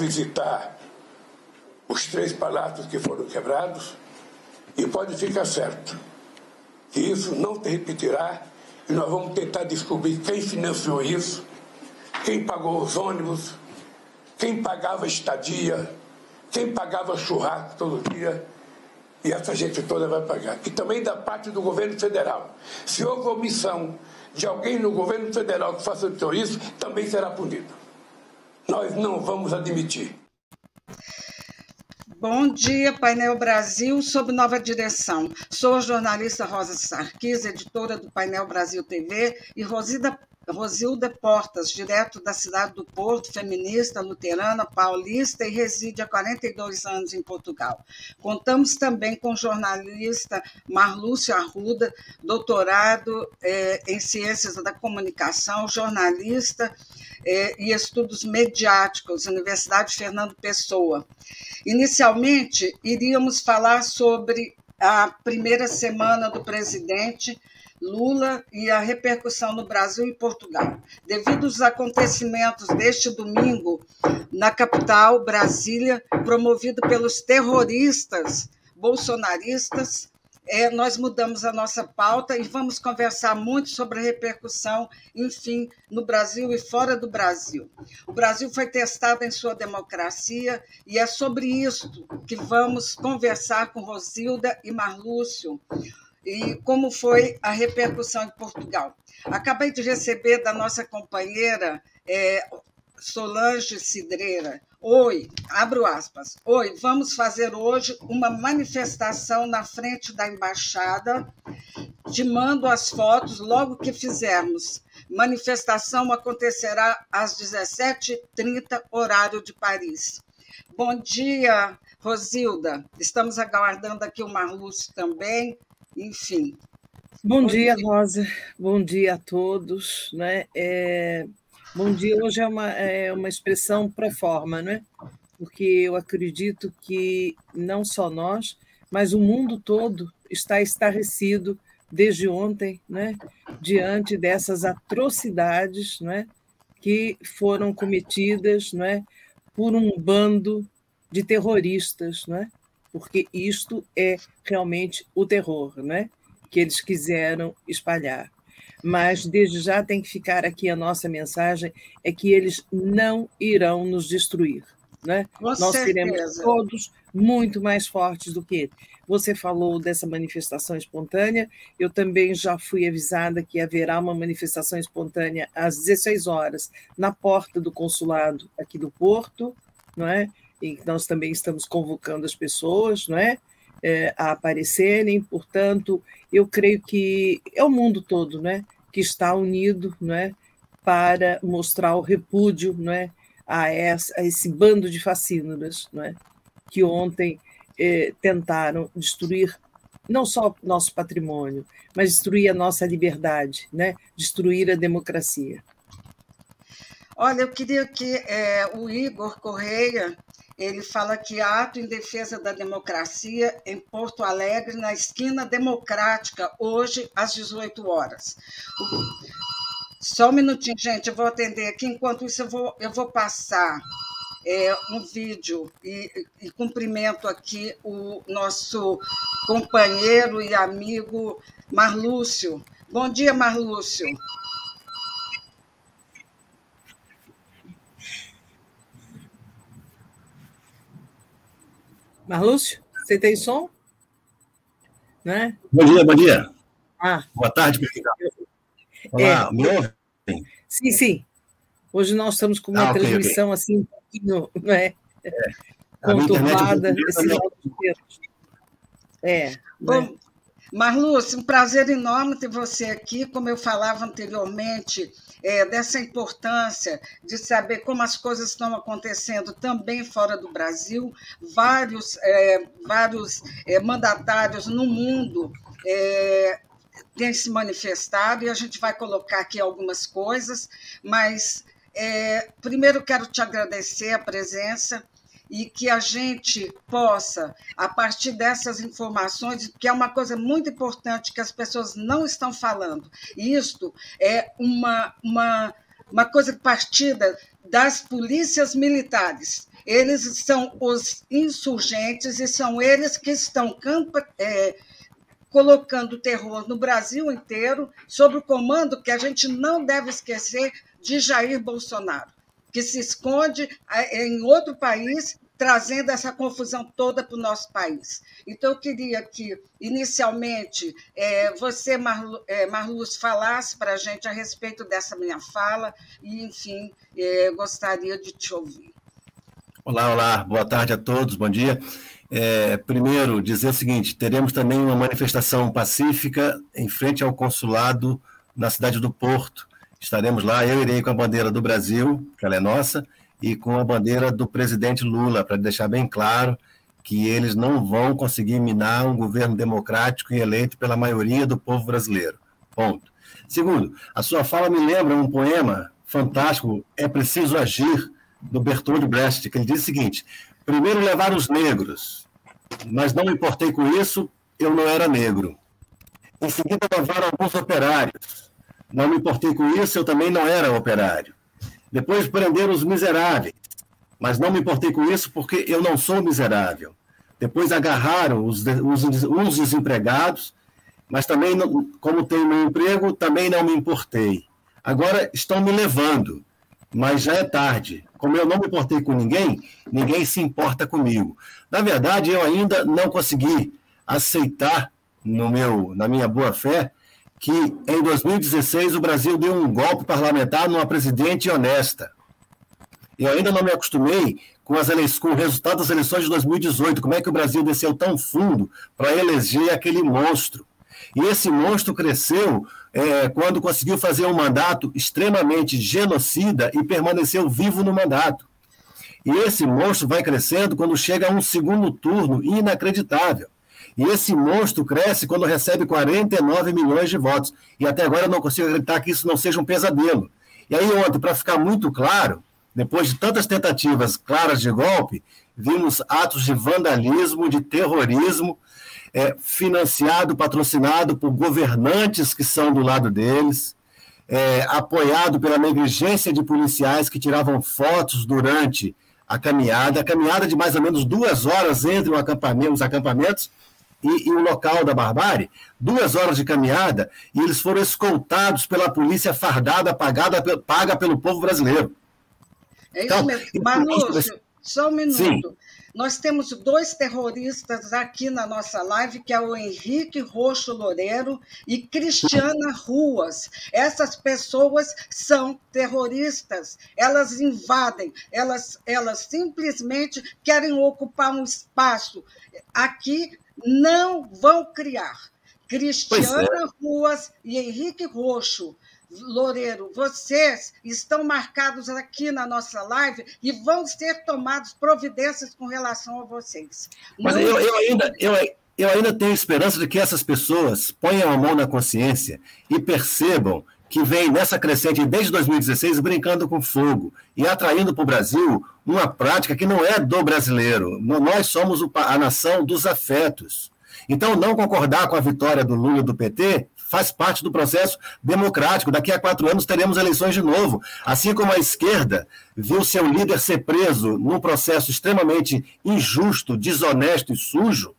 visitar os três palácios que foram quebrados e pode ficar certo que isso não se repetirá e nós vamos tentar descobrir quem financiou isso, quem pagou os ônibus, quem pagava estadia, quem pagava churrasco todo dia. E essa gente toda vai pagar. E também da parte do governo federal. Se houve omissão de alguém no governo federal que facilitou isso, também será punido. Nós não vamos admitir. Bom dia, Painel Brasil, sob nova direção. Sou a jornalista Rosa Sarquis, editora do Painel Brasil TV, e Rosida Rosilda Portas, direto da cidade do Porto, feminista, luterana, paulista e reside há 42 anos em Portugal. Contamos também com jornalista Marlúcio Arruda, doutorado eh, em Ciências da Comunicação, jornalista eh, e estudos mediáticos, Universidade Fernando Pessoa. Inicialmente, iríamos falar sobre a primeira semana do presidente Lula e a repercussão no Brasil e Portugal. Devido aos acontecimentos deste domingo na capital, Brasília, promovido pelos terroristas bolsonaristas, é, nós mudamos a nossa pauta e vamos conversar muito sobre a repercussão, enfim, no Brasil e fora do Brasil. O Brasil foi testado em sua democracia e é sobre isso que vamos conversar com Rosilda e Marlúcio e como foi a repercussão em Portugal. Acabei de receber da nossa companheira é, Solange Cidreira. Oi, abro aspas. Oi, vamos fazer hoje uma manifestação na frente da embaixada. Te mando as fotos logo que fizermos. Manifestação acontecerá às 17h30, horário de Paris. Bom dia, Rosilda. Estamos aguardando aqui o Marlúcio também enfim. Bom dia, Rosa. Bom dia a todos. Né? É... Bom dia hoje é uma, é uma expressão pré forma, né? porque eu acredito que não só nós, mas o mundo todo está estarrecido desde ontem, né? diante dessas atrocidades né? que foram cometidas né? por um bando de terroristas, né? Porque isto é realmente o terror né, que eles quiseram espalhar. Mas desde já tem que ficar aqui a nossa mensagem: é que eles não irão nos destruir. Né? Nós certeza. seremos todos muito mais fortes do que ele. Você falou dessa manifestação espontânea, eu também já fui avisada que haverá uma manifestação espontânea às 16 horas na porta do consulado aqui do Porto, não é? E nós também estamos convocando as pessoas não é? é, a aparecerem, portanto, eu creio que é o mundo todo né, que está unido não é, para mostrar o repúdio não é, a, essa, a esse bando de fascínoras não é, que ontem é, tentaram destruir não só nosso patrimônio, mas destruir a nossa liberdade, né? destruir a democracia. Olha, eu queria que é, o Igor Correia ele fala que ato em defesa da democracia em Porto Alegre, na esquina democrática, hoje às 18 horas. Só um minutinho, gente, eu vou atender aqui. Enquanto isso, eu vou, eu vou passar é, um vídeo e, e cumprimento aqui o nosso companheiro e amigo Marlúcio. Bom dia, Marlúcio. Marlúcio, você tem som? Né? Bom dia, bom dia. Ah. Boa tarde, Olá, é, me ouve? Sim, sim. Hoje nós estamos com uma ah, okay, transmissão okay. assim um pouquinho né? é. conturbada. É. Bom, né? Marlúcio, um prazer enorme ter você aqui. Como eu falava anteriormente, é, dessa importância de saber como as coisas estão acontecendo também fora do Brasil. Vários, é, vários é, mandatários no mundo é, têm se manifestado e a gente vai colocar aqui algumas coisas, mas é, primeiro quero te agradecer a presença e que a gente possa, a partir dessas informações, que é uma coisa muito importante que as pessoas não estão falando, e isto é uma, uma, uma coisa partida das polícias militares. eles são os insurgentes e são eles que estão é, colocando terror no Brasil inteiro, sob o comando que a gente não deve esquecer de Jair Bolsonaro, que se esconde em outro país trazendo essa confusão toda para o nosso país. Então, eu queria que, inicialmente, é, você, Marlu, é, Marluz, falasse para a gente a respeito dessa minha fala e, enfim, é, gostaria de te ouvir. Olá, olá, boa tarde a todos, bom dia. É, primeiro, dizer o seguinte: teremos também uma manifestação pacífica em frente ao consulado na cidade do Porto. Estaremos lá, eu irei com a bandeira do Brasil, que ela é nossa, e com a bandeira do presidente Lula, para deixar bem claro que eles não vão conseguir minar um governo democrático e eleito pela maioria do povo brasileiro. Ponto. Segundo, a sua fala me lembra um poema fantástico, É Preciso Agir, do Bertold Brecht, que ele diz o seguinte: primeiro levar os negros, mas não me importei com isso, eu não era negro. Em seguida, levar alguns operários. Não me importei com isso, eu também não era operário. Depois prenderam os miseráveis, mas não me importei com isso porque eu não sou miserável. Depois agarraram os, os, os desempregados, mas também, não, como tenho meu emprego, também não me importei. Agora estão me levando, mas já é tarde. Como eu não me importei com ninguém, ninguém se importa comigo. Na verdade, eu ainda não consegui aceitar no meu, na minha boa fé que em 2016 o Brasil deu um golpe parlamentar numa presidente honesta. Eu ainda não me acostumei com, as eleições, com o resultado das eleições de 2018. Como é que o Brasil desceu tão fundo para eleger aquele monstro? E esse monstro cresceu é, quando conseguiu fazer um mandato extremamente genocida e permaneceu vivo no mandato. E esse monstro vai crescendo quando chega a um segundo turno inacreditável. E esse monstro cresce quando recebe 49 milhões de votos. E até agora eu não consigo acreditar que isso não seja um pesadelo. E aí, ontem, para ficar muito claro, depois de tantas tentativas claras de golpe, vimos atos de vandalismo, de terrorismo, é, financiado, patrocinado por governantes que são do lado deles, é, apoiado pela negligência de policiais que tiravam fotos durante a caminhada, a caminhada de mais ou menos duas horas entre acampamento, os acampamentos e, e, o local da barbárie, duas horas de caminhada, e eles foram escoltados pela polícia fardada, pagada, paga pelo povo brasileiro. É isso então, mesmo. Manúcio, só um minuto. Sim. Nós temos dois terroristas aqui na nossa live, que é o Henrique Roxo Loureiro e Cristiana Ruas. Essas pessoas são terroristas, elas invadem, elas, elas simplesmente querem ocupar um espaço. Aqui não vão criar. Cristiana é. Ruas e Henrique Roxo Loureiro, vocês estão marcados aqui na nossa live e vão ser tomadas providências com relação a vocês. Mas Não... eu, eu, ainda, eu, eu ainda tenho esperança de que essas pessoas ponham a mão na consciência e percebam que vem nessa crescente desde 2016 brincando com fogo e atraindo para o Brasil uma prática que não é do brasileiro. Nós somos a nação dos afetos. Então, não concordar com a vitória do Lula do PT faz parte do processo democrático. Daqui a quatro anos teremos eleições de novo. Assim como a esquerda viu seu líder ser preso num processo extremamente injusto, desonesto e sujo,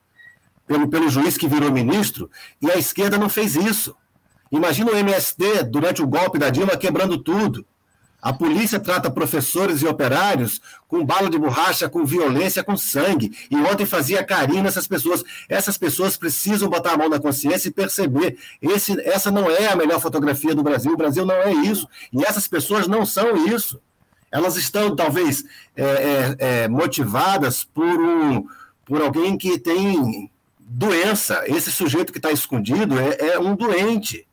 pelo, pelo juiz que virou ministro, e a esquerda não fez isso. Imagina o MST, durante o golpe da Dilma, quebrando tudo. A polícia trata professores e operários com bala de borracha, com violência, com sangue. E ontem fazia carinho nessas pessoas. Essas pessoas precisam botar a mão na consciência e perceber: esse, essa não é a melhor fotografia do Brasil. O Brasil não é isso. E essas pessoas não são isso. Elas estão, talvez, é, é, é, motivadas por, um, por alguém que tem doença. Esse sujeito que está escondido é, é um doente.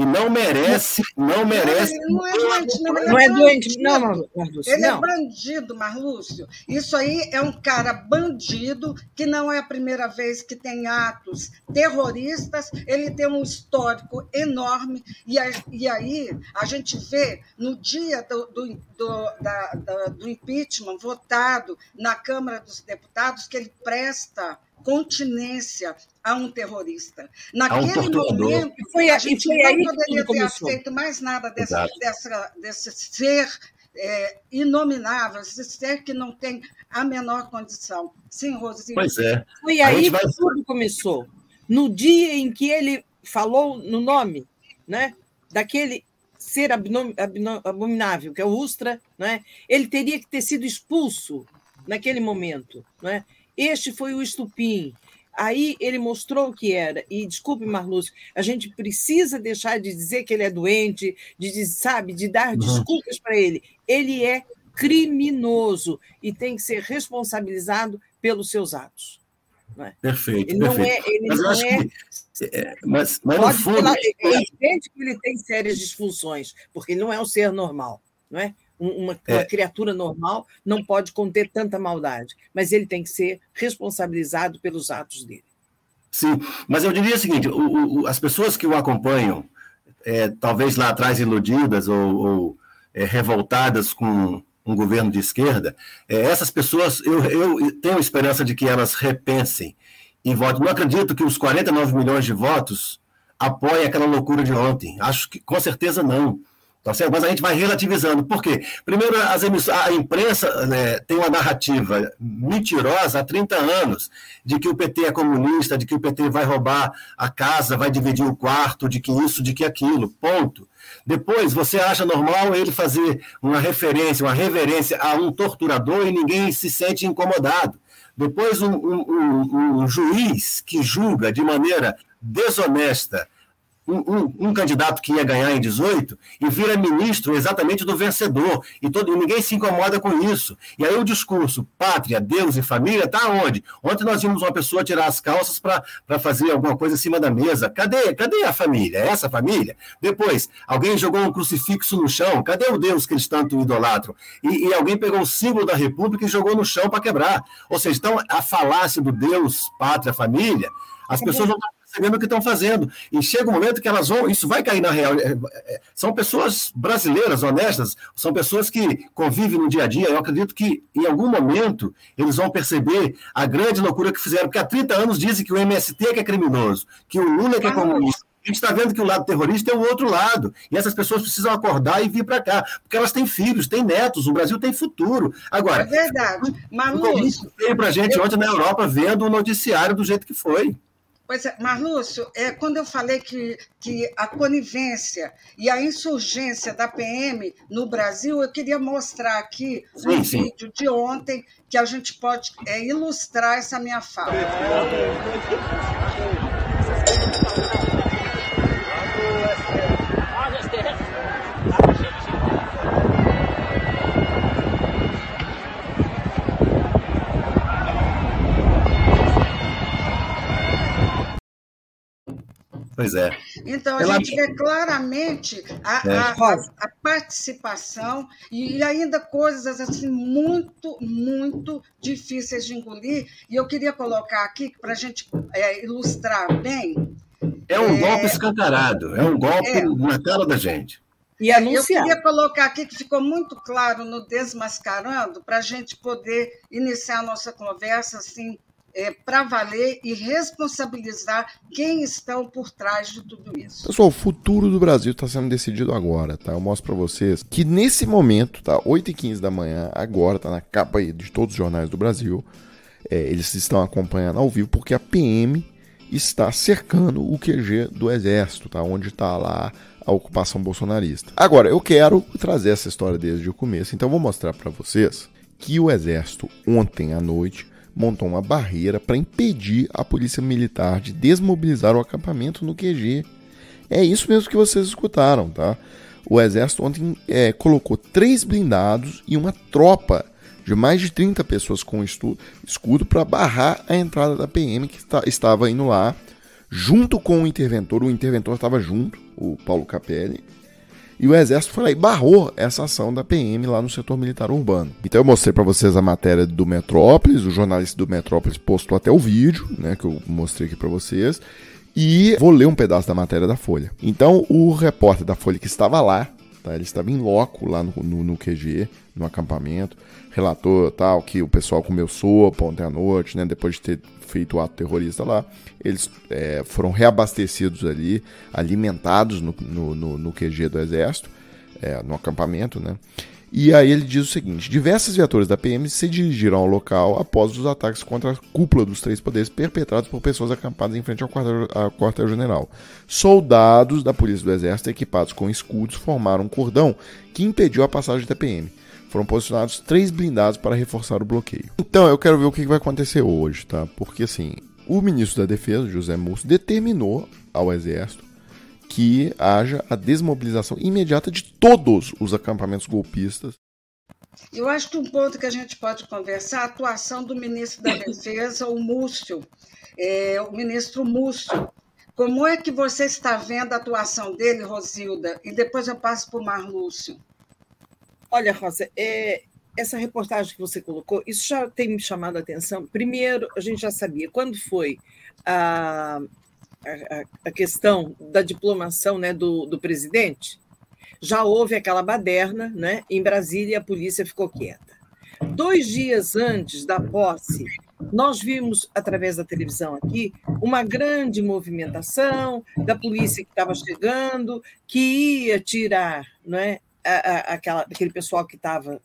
E não merece, não merece. Não, é doente, não, não é, doente, não, Marlúcio. Ele é não. é bandido, Marlúcio. Isso aí é um cara bandido que não é a primeira vez que tem atos terroristas. Ele tem um histórico enorme. E, e aí a gente vê no dia do, do, do, da, do impeachment votado na Câmara dos Deputados que ele presta continência a um terrorista. Naquele um momento, foi, a gente não poderia ter aceito mais nada dessa, dessa, desse ser é, inomináveis, ser que não tem a menor condição. Sim, Rosinha. Pois é. Foi aí vai... que tudo começou. No dia em que ele falou no nome né, daquele ser abominável, que é o Ustra, né, ele teria que ter sido expulso naquele momento. Né? Este foi o estupim. Aí ele mostrou o que era. E desculpe, Marlúcio, a gente precisa deixar de dizer que ele é doente, de sabe, de dar uhum. desculpas para ele. Ele é criminoso e tem que ser responsabilizado pelos seus atos. É? Perfeito. Ele não perfeito. é. Ele mas não é, que, é, mas, mas no fundo. Falar, é evidente que ele tem sérias disfunções, porque ele não é um ser normal. Não é? Uma, é. uma, criatura normal não pode conter tanta maldade, mas ele tem que ser responsabilizado pelos atos dele. Sim, mas eu diria o seguinte: o, o, as pessoas que o acompanham, é, talvez lá atrás iludidas ou, ou é, revoltadas com um governo de esquerda, é, essas pessoas, eu, eu tenho esperança de que elas repensem e votem. Não acredito que os 49 milhões de votos apoiem aquela loucura de ontem. Acho que com certeza não. Tá certo? Mas a gente vai relativizando. Por quê? Primeiro, as a imprensa né, tem uma narrativa mentirosa há 30 anos de que o PT é comunista, de que o PT vai roubar a casa, vai dividir o quarto, de que isso, de que aquilo. Ponto. Depois, você acha normal ele fazer uma referência, uma reverência a um torturador e ninguém se sente incomodado. Depois, um, um, um, um juiz que julga de maneira desonesta um, um, um, candidato que ia ganhar em 18 e vira ministro exatamente do vencedor. E, todo, e ninguém se incomoda com isso. E aí o discurso pátria, Deus e família está onde? Ontem nós vimos uma pessoa tirar as calças para fazer alguma coisa em cima da mesa. Cadê? Cadê a família? É essa família? Depois, alguém jogou um crucifixo no chão. Cadê o Deus que eles tanto idolatram? E, e alguém pegou o símbolo da República e jogou no chão para quebrar. Ou seja, então a falácia do Deus, pátria, família, as pessoas não estão percebendo o que estão fazendo. E chega um momento que elas vão, isso vai cair na real. É, é, são pessoas brasileiras, honestas, são pessoas que convivem no dia a dia. Eu acredito que em algum momento eles vão perceber a grande loucura que fizeram, porque há 30 anos dizem que o MST é que é criminoso, que o Lula é que é comunista. A gente está vendo que o lado terrorista é o outro lado. E essas pessoas precisam acordar e vir para cá. Porque elas têm filhos, têm netos, o Brasil tem futuro. Agora. É verdade. Mas, veio para a gente eu... ontem na Europa vendo o noticiário do jeito que foi. Pois é, Marlúcio, é, quando eu falei que, que a conivência e a insurgência da PM no Brasil, eu queria mostrar aqui sim, um sim. vídeo de ontem que a gente pode é, ilustrar essa minha fala. Pois é. Então, a Ela... gente vê claramente a, é. a, a, a, participação e ainda coisas assim muito, muito difíceis de engolir. E eu queria colocar aqui, para a gente é, ilustrar bem. É um é... golpe escancarado, é um golpe é. na cara da gente. E anunciar. Eu queria colocar aqui que ficou muito claro no Desmascarando, para a gente poder iniciar a nossa conversa assim, é, para valer e responsabilizar quem estão por trás de tudo isso. Pessoal, o futuro do Brasil está sendo decidido agora, tá? Eu mostro para vocês que nesse momento, tá? 8h15 da manhã, agora, tá na capa aí de todos os jornais do Brasil. É, eles estão acompanhando ao vivo porque a PM está cercando o QG do Exército, tá? Onde está lá a ocupação bolsonarista. Agora, eu quero trazer essa história desde o começo, então vou mostrar para vocês que o Exército ontem à noite montou uma barreira para impedir a polícia militar de desmobilizar o acampamento no QG. É isso mesmo que vocês escutaram, tá? O exército ontem é, colocou três blindados e uma tropa de mais de 30 pessoas com escudo para barrar a entrada da PM que estava indo lá, junto com o interventor. O interventor estava junto, o Paulo Capelli, e o Exército foi lá e barrou essa ação da PM lá no setor militar urbano. Então eu mostrei para vocês a matéria do Metrópolis, o jornalista do Metrópolis postou até o vídeo, né, que eu mostrei aqui para vocês. E vou ler um pedaço da matéria da Folha. Então, o repórter da Folha que estava lá, tá, ele estava em loco lá no, no, no QG, no acampamento, relatou tal que o pessoal comeu sopa ontem à noite, né, depois de ter feito o ato terrorista lá. Eles é, foram reabastecidos ali, alimentados no, no, no, no QG do Exército, é, no acampamento, né? E aí ele diz o seguinte: diversas viaturas da PM se dirigiram ao local após os ataques contra a cúpula dos três poderes perpetrados por pessoas acampadas em frente ao quartel-general. Soldados da Polícia do Exército equipados com escudos formaram um cordão que impediu a passagem da PM. Foram posicionados três blindados para reforçar o bloqueio. Então eu quero ver o que vai acontecer hoje, tá? Porque assim, o ministro da Defesa, José Múcio, determinou ao Exército que haja a desmobilização imediata de todos os acampamentos golpistas. Eu acho que um ponto que a gente pode conversar a atuação do ministro da Defesa, o Múcio, é, o ministro Múcio. Como é que você está vendo a atuação dele, Rosilda? E depois eu passo para o Marlúcio. Olha, Rosa, é, essa reportagem que você colocou, isso já tem me chamado a atenção. Primeiro, a gente já sabia quando foi a, a, a questão da diplomação né, do, do presidente, já houve aquela baderna né, em Brasília a polícia ficou quieta. Dois dias antes da posse, nós vimos, através da televisão aqui, uma grande movimentação da polícia que estava chegando, que ia tirar não é, aquela, aquele pessoal que estava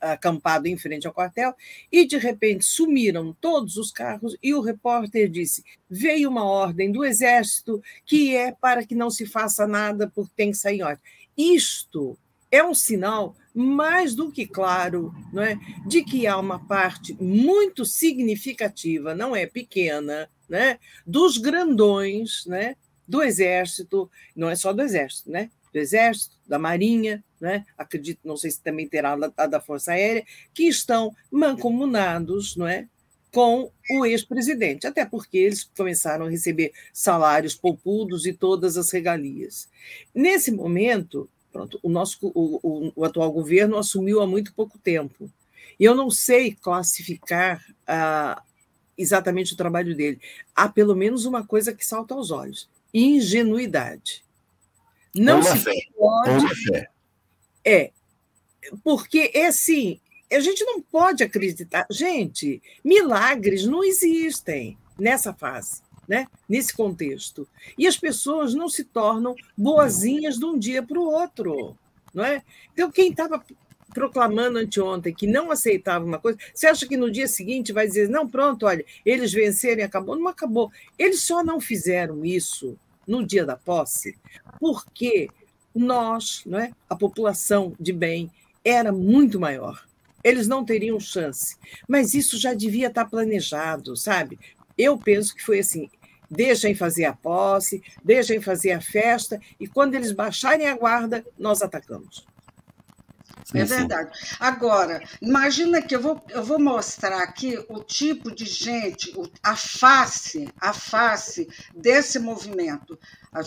acampado em frente ao quartel, e de repente sumiram todos os carros, e o repórter disse: veio uma ordem do Exército que é para que não se faça nada porque tem que sair em ordem. Isto é um sinal mais do que claro não é, de que há uma parte muito significativa, não é pequena, né, dos grandões né, do Exército, não é só do Exército, né, do Exército, da Marinha, né? acredito, não sei se também terá a da Força Aérea, que estão mancomunados não é? com o ex-presidente, até porque eles começaram a receber salários poupudos e todas as regalias. Nesse momento, pronto, o, nosso, o, o, o atual governo assumiu há muito pouco tempo. E eu não sei classificar ah, exatamente o trabalho dele. Há pelo menos uma coisa que salta aos olhos: ingenuidade. Não uma se fé. pode. Uma fé. É, porque é assim, a gente não pode acreditar. Gente, milagres não existem nessa fase, né? nesse contexto. E as pessoas não se tornam boazinhas de um dia para o outro. Não é? Então, quem estava proclamando anteontem que não aceitava uma coisa, você acha que no dia seguinte vai dizer, não, pronto, olha, eles vencerem, acabou? Não acabou. Eles só não fizeram isso no dia da posse porque nós, não é? a população de bem, era muito maior. Eles não teriam chance. Mas isso já devia estar planejado, sabe? Eu penso que foi assim: deixem fazer a posse, deixem fazer a festa, e quando eles baixarem a guarda, nós atacamos. Sim, é verdade. Sim. Agora, imagina que eu vou, eu vou mostrar aqui o tipo de gente, a face, a face desse movimento.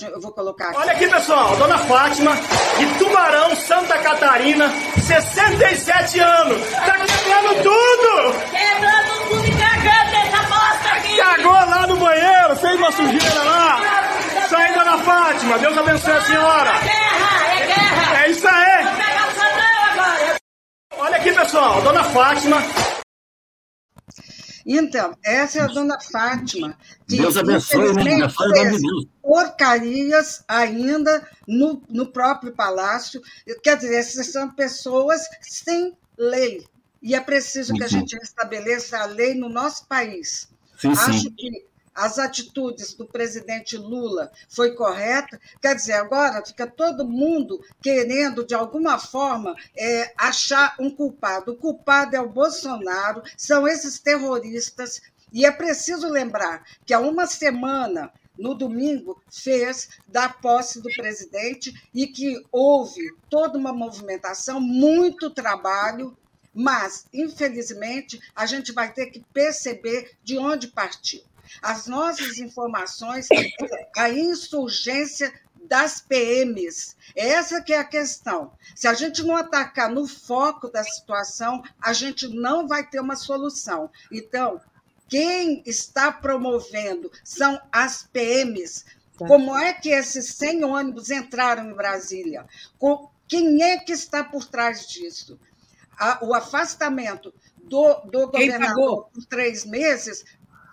Eu vou colocar aqui. Olha aqui, pessoal, Dona Fátima, de Tubarão, Santa Catarina, 67 anos. Tá quebrando tudo! Quebrando tudo e cagando essa bosta aqui! Cagou lá no banheiro, fez uma sujeira lá. Isso aí, Dona Fátima, Deus abençoe a senhora. É guerra, é guerra! É isso aí! Olha aqui, pessoal, Dona Fátima. Então, essa é a dona Fátima, que Deus abençoe, infelizmente fez porcarias ainda no, no próprio palácio. Quer dizer, essas são pessoas sem lei. E é preciso que a gente estabeleça a lei no nosso país. Sim, Acho sim. que as atitudes do presidente Lula foi correta. Quer dizer, agora fica todo mundo querendo, de alguma forma, é, achar um culpado. O culpado é o Bolsonaro, são esses terroristas. E é preciso lembrar que há uma semana no domingo, fez da posse do presidente e que houve toda uma movimentação, muito trabalho, mas, infelizmente, a gente vai ter que perceber de onde partiu as nossas informações, a insurgência das PMs. Essa que é a questão. Se a gente não atacar no foco da situação, a gente não vai ter uma solução. Então, quem está promovendo são as PMs. Tá. Como é que esses 100 ônibus entraram em Brasília? Quem é que está por trás disso? O afastamento do, do governador por três meses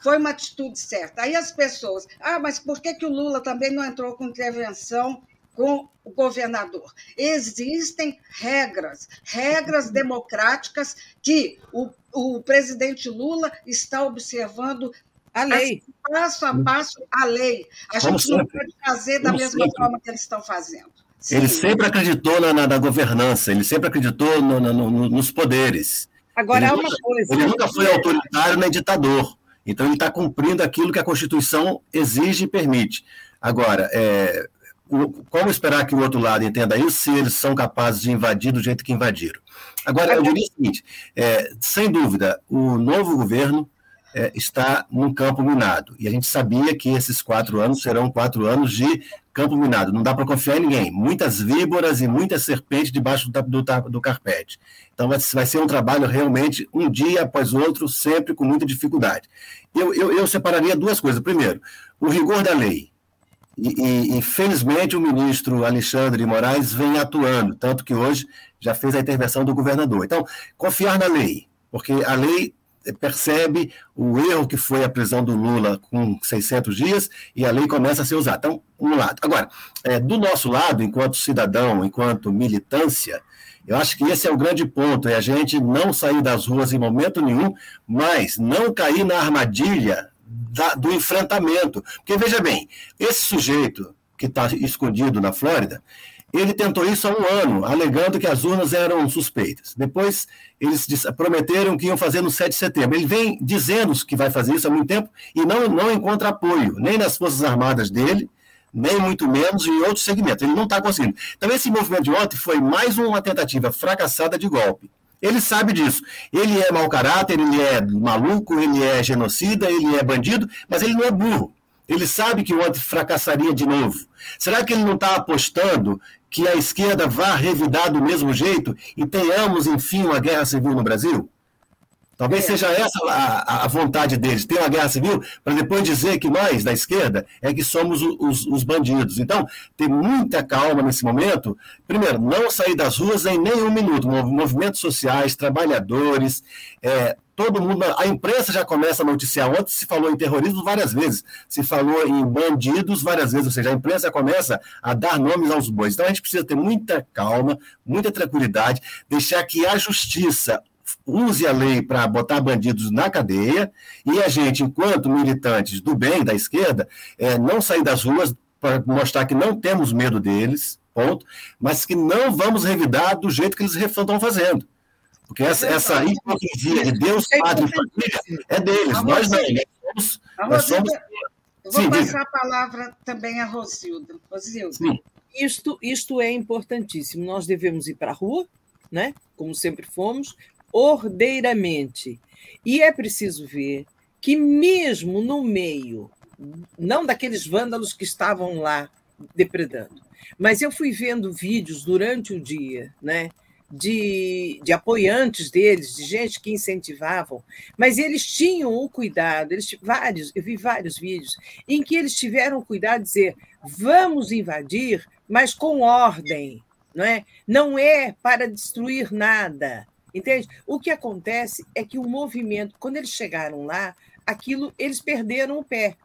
foi uma atitude certa. Aí as pessoas, ah, mas por que, que o Lula também não entrou com intervenção com o governador. Existem regras, regras democráticas que o, o presidente Lula está observando a lei. Passo a passo, a lei. A gente não pode fazer da mesma forma que eles estão fazendo. Sim. Ele sempre acreditou na, na, na, governança, ele sempre acreditou no, no, nos poderes. Agora, ele há uma nunca, coisa. Ele nunca foi autoritário nem ditador. Então, ele está cumprindo aquilo que a Constituição exige e permite. Agora, é, como esperar que o outro lado entenda isso se eles são capazes de invadir do jeito que invadiram? Agora, eu diria o seguinte: é, sem dúvida, o novo governo é, está num campo minado. E a gente sabia que esses quatro anos serão quatro anos de campo minado. Não dá para confiar em ninguém. Muitas víboras e muitas serpentes debaixo do, do, do carpete. Então, vai, vai, ser um trabalho realmente, um dia após outro, sempre com muita dificuldade. Eu, eu, eu separaria duas coisas. Primeiro, o rigor da lei. E, e, e, felizmente o ministro Alexandre Moraes vem atuando, tanto que hoje já fez a intervenção do governador. Então, confiar na lei, porque a lei percebe o erro que foi a prisão do Lula com 600 dias e a lei começa a ser usada. Então, um lado. Agora, é, do nosso lado, enquanto cidadão, enquanto militância, eu acho que esse é o grande ponto, é a gente não sair das ruas em momento nenhum, mas não cair na armadilha da, do enfrentamento. Porque, veja bem, esse sujeito que está escondido na Flórida, ele tentou isso há um ano, alegando que as urnas eram suspeitas. Depois, eles prometeram que iam fazer no 7 de setembro. Ele vem dizendo que vai fazer isso há muito tempo e não, não encontra apoio, nem nas Forças Armadas dele, nem muito menos em outros segmentos. Ele não está conseguindo. Então, esse movimento de ontem foi mais uma tentativa fracassada de golpe. Ele sabe disso. Ele é mau caráter, ele é maluco, ele é genocida, ele é bandido, mas ele não é burro. Ele sabe que o outro fracassaria de novo. Será que ele não está apostando que a esquerda vá revidar do mesmo jeito e tenhamos, enfim, uma guerra civil no Brasil? Talvez é. seja essa a, a, vontade deles, ter uma guerra civil, para depois dizer que nós, da esquerda, é que somos os, os, bandidos. Então, ter muita calma nesse momento. Primeiro, não sair das ruas em nenhum minuto. Movimentos sociais, trabalhadores, é, todo mundo. A imprensa já começa a noticiar. Ontem se falou em terrorismo várias vezes, se falou em bandidos várias vezes, ou seja, a imprensa começa a dar nomes aos bois. Então, a gente precisa ter muita calma, muita tranquilidade, deixar que a justiça use a lei para botar bandidos na cadeia e a gente, enquanto militantes do bem, da esquerda, é, não sair das ruas para mostrar que não temos medo deles, ponto, mas que não vamos revidar do jeito que eles estão fazendo. Porque essa, essa hipocrisia de Deus, Padre e família é deles, nós não. Nós somos, nós somos... Eu vou Sim, passar diga. a palavra também a Rosilda. Rosilda. Sim. Isto, isto é importantíssimo. Nós devemos ir para a rua, né? como sempre fomos, ordeiramente. E é preciso ver que, mesmo no meio, não daqueles vândalos que estavam lá depredando, mas eu fui vendo vídeos durante o dia, né? De, de apoiantes deles, de gente que incentivavam, mas eles tinham o cuidado, eles vários, eu vi vários vídeos em que eles tiveram o cuidado de dizer: vamos invadir, mas com ordem, não é? Não é para destruir nada, Entende? O que acontece é que o movimento, quando eles chegaram lá, aquilo eles perderam o pé,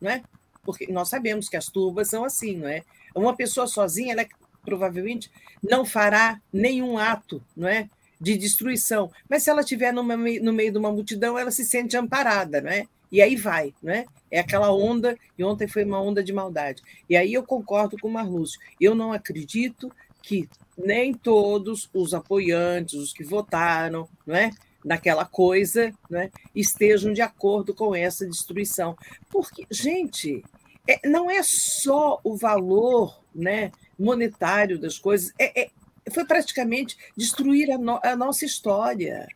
não é? Porque nós sabemos que as turbas são assim, não é? Uma pessoa sozinha, ela provavelmente não fará nenhum ato, não é? De destruição. Mas se ela estiver no meio de uma multidão, ela se sente amparada, não é? E aí vai, não é? É aquela onda, e ontem foi uma onda de maldade. E aí eu concordo com o Marlúcio. Eu não acredito que nem todos os apoiantes, os que votaram, não é? naquela coisa, é, estejam de acordo com essa destruição. Porque, gente, é, não é só o valor né, monetário das coisas, é, é foi praticamente destruir a, no, a, nossa história.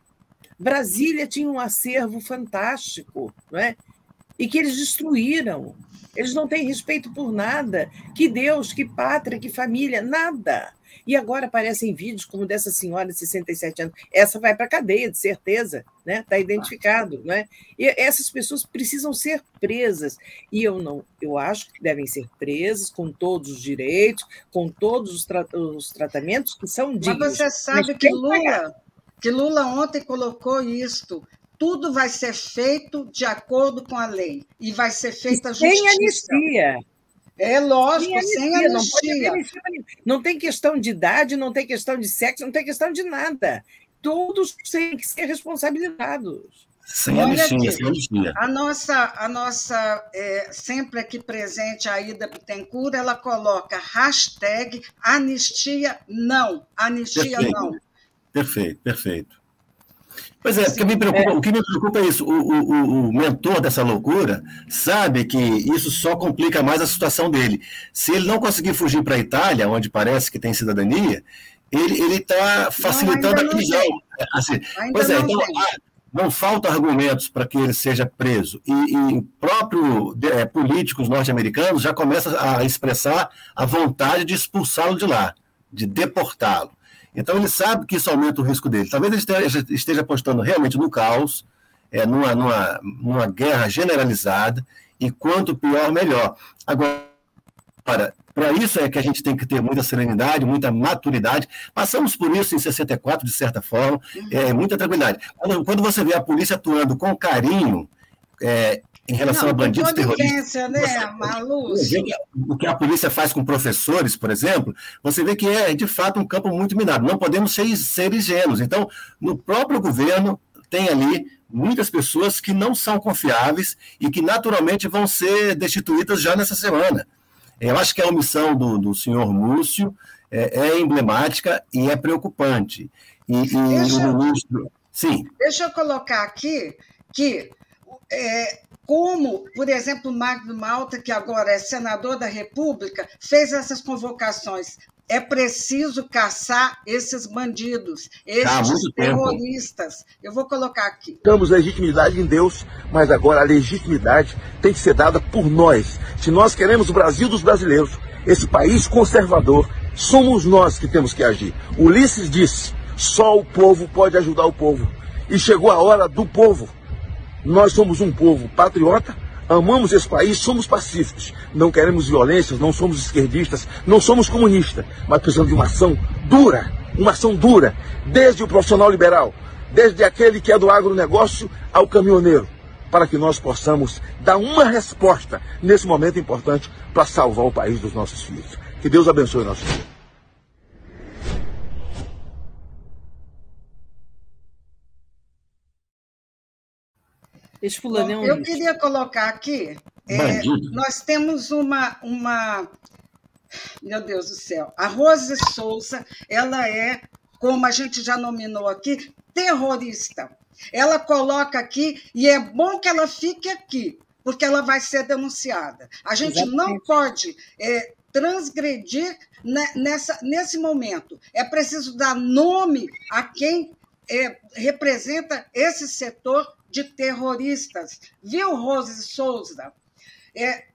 Brasília tinha um acervo fantástico, não é? e que eles destruíram. Eles não têm respeito por nada. Que Deus, que pátria, que família, nada. E agora aparecem vídeos como dessa senhora de 67 anos. Essa vai para a cadeia, de certeza, né? Está identificado, né? E essas pessoas precisam ser presas. E eu não, eu acho que devem ser presas com todos os direitos, com todos os, tra os tratamentos que são dignos. Mas você sabe Mas que Lula, que Lula ontem colocou isto tudo vai ser feito de acordo com a lei e vai ser feita a justiça. Sem anistia. É lógico, sem anistia. Não, pode anistia. não tem questão de idade, não tem questão de sexo, não tem questão de nada. Todos têm que ser responsabilizados. Sem anistia, sem anistia. A nossa, a nossa é, sempre aqui presente, a Ida Bittencourt, ela coloca hashtag anistia não. Anistia perfeito. não. Perfeito, perfeito. Pois é, me preocupa, é. o que me preocupa é isso. O, o, o, mentor dessa loucura sabe que isso só complica mais a situação dele. Se ele não conseguir fugir para a Itália, onde parece que tem cidadania, ele está facilitando não, a prisão. Assim, pois é, então, ah, não faltam argumentos para que ele seja preso. E, e próprio é, políticos norte-americanos já começam a expressar a vontade de expulsá-lo de lá, de deportá-lo. Então ele sabe que isso aumenta o risco dele. Talvez ele esteja, apostando realmente no caos, é, numa, numa, numa guerra generalizada, e quanto pior, melhor. Agora, para isso é que a gente tem que ter muita serenidade, muita maturidade. Passamos por isso em 64, de certa forma, é, muita tranquilidade. Quando, quando você vê a polícia atuando com carinho, é, em relação não, a bandidos terroristas. Né, você, o que a polícia faz com professores, por exemplo, você vê que é de fato um campo muito minado. Não podemos ser, ser ingênuos. Então, no próprio governo tem ali muitas pessoas que não são confiáveis e que naturalmente vão ser destituídas já nessa semana. Eu acho que a omissão do, do senhor Múcio é, é emblemática e é preocupante. E, e deixa, o ministro. Sim. Deixa eu colocar aqui que é, como, por exemplo, Magno Malta, que agora é senador da República, fez essas convocações. É preciso caçar esses bandidos, esses terroristas. Tempo. Eu vou colocar aqui. Damos legitimidade em Deus, mas agora a legitimidade tem que ser dada por nós. Se nós queremos o Brasil dos brasileiros, esse país conservador, somos nós que temos que agir. Ulisses disse: só o povo pode ajudar o povo. E chegou a hora do povo nós somos um povo patriota, amamos esse país, somos pacíficos, não queremos violências, não somos esquerdistas, não somos comunistas, mas precisamos de uma ação dura, uma ação dura, desde o profissional liberal, desde aquele que é do agronegócio ao caminhoneiro, para que nós possamos dar uma resposta nesse momento importante para salvar o país dos nossos filhos. Que Deus abençoe nosso dia. Esse fulano é um Eu queria colocar aqui, é, nós temos uma, uma. Meu Deus do céu, a Rose Souza, ela é, como a gente já nominou aqui, terrorista. Ela coloca aqui, e é bom que ela fique aqui, porque ela vai ser denunciada. A gente Exatamente. não pode é, transgredir nessa, nesse momento. É preciso dar nome a quem é, representa esse setor de terroristas. Viu, Rose Souza? É...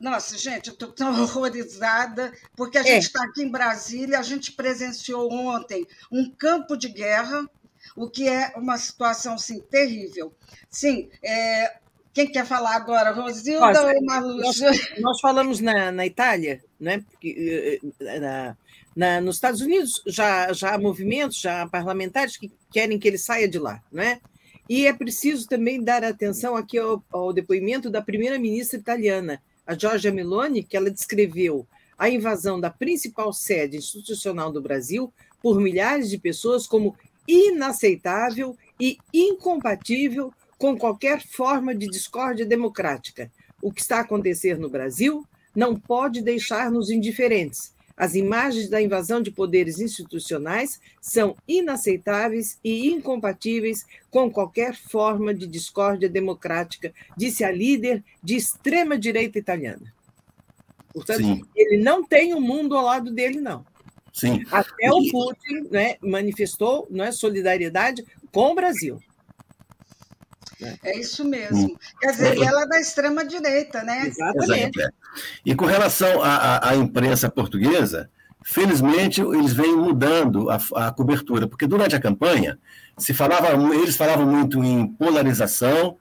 Nossa, gente, eu estou tão horrorizada, porque a é. gente está aqui em Brasília, a gente presenciou ontem um campo de guerra, o que é uma situação assim, terrível. Sim, é... quem quer falar agora, Rosilda Nossa, ou Malu? Nós, nós, falamos na, na Itália, né? Porque, eh, na, na, nos Estados Unidos já, já há movimentos, já há parlamentares que querem que ele saia de lá, não é? E é preciso também dar atenção aqui ao, ao depoimento da primeira-ministra italiana, a Giorgia Meloni, que ela descreveu a invasão da principal sede institucional do Brasil por milhares de pessoas como inaceitável e incompatível com qualquer forma de discórdia democrática. O que está a acontecer no Brasil não pode deixar-nos indiferentes as imagens da invasão de poderes institucionais são inaceitáveis e incompatíveis com qualquer forma de discórdia democrática, disse a líder de extrema-direita italiana. Portanto, Sim. ele não tem o um mundo ao lado dele, não. Sim. Até o Putin né, manifestou né, solidariedade com o Brasil. É isso mesmo. Quer dizer, e ela é da extrema-direita, né? Exatamente. Exato. E com relação à, à, imprensa portuguesa, felizmente eles vêm mudando a, a, cobertura, porque durante a campanha se falava, eles falavam muito em polarização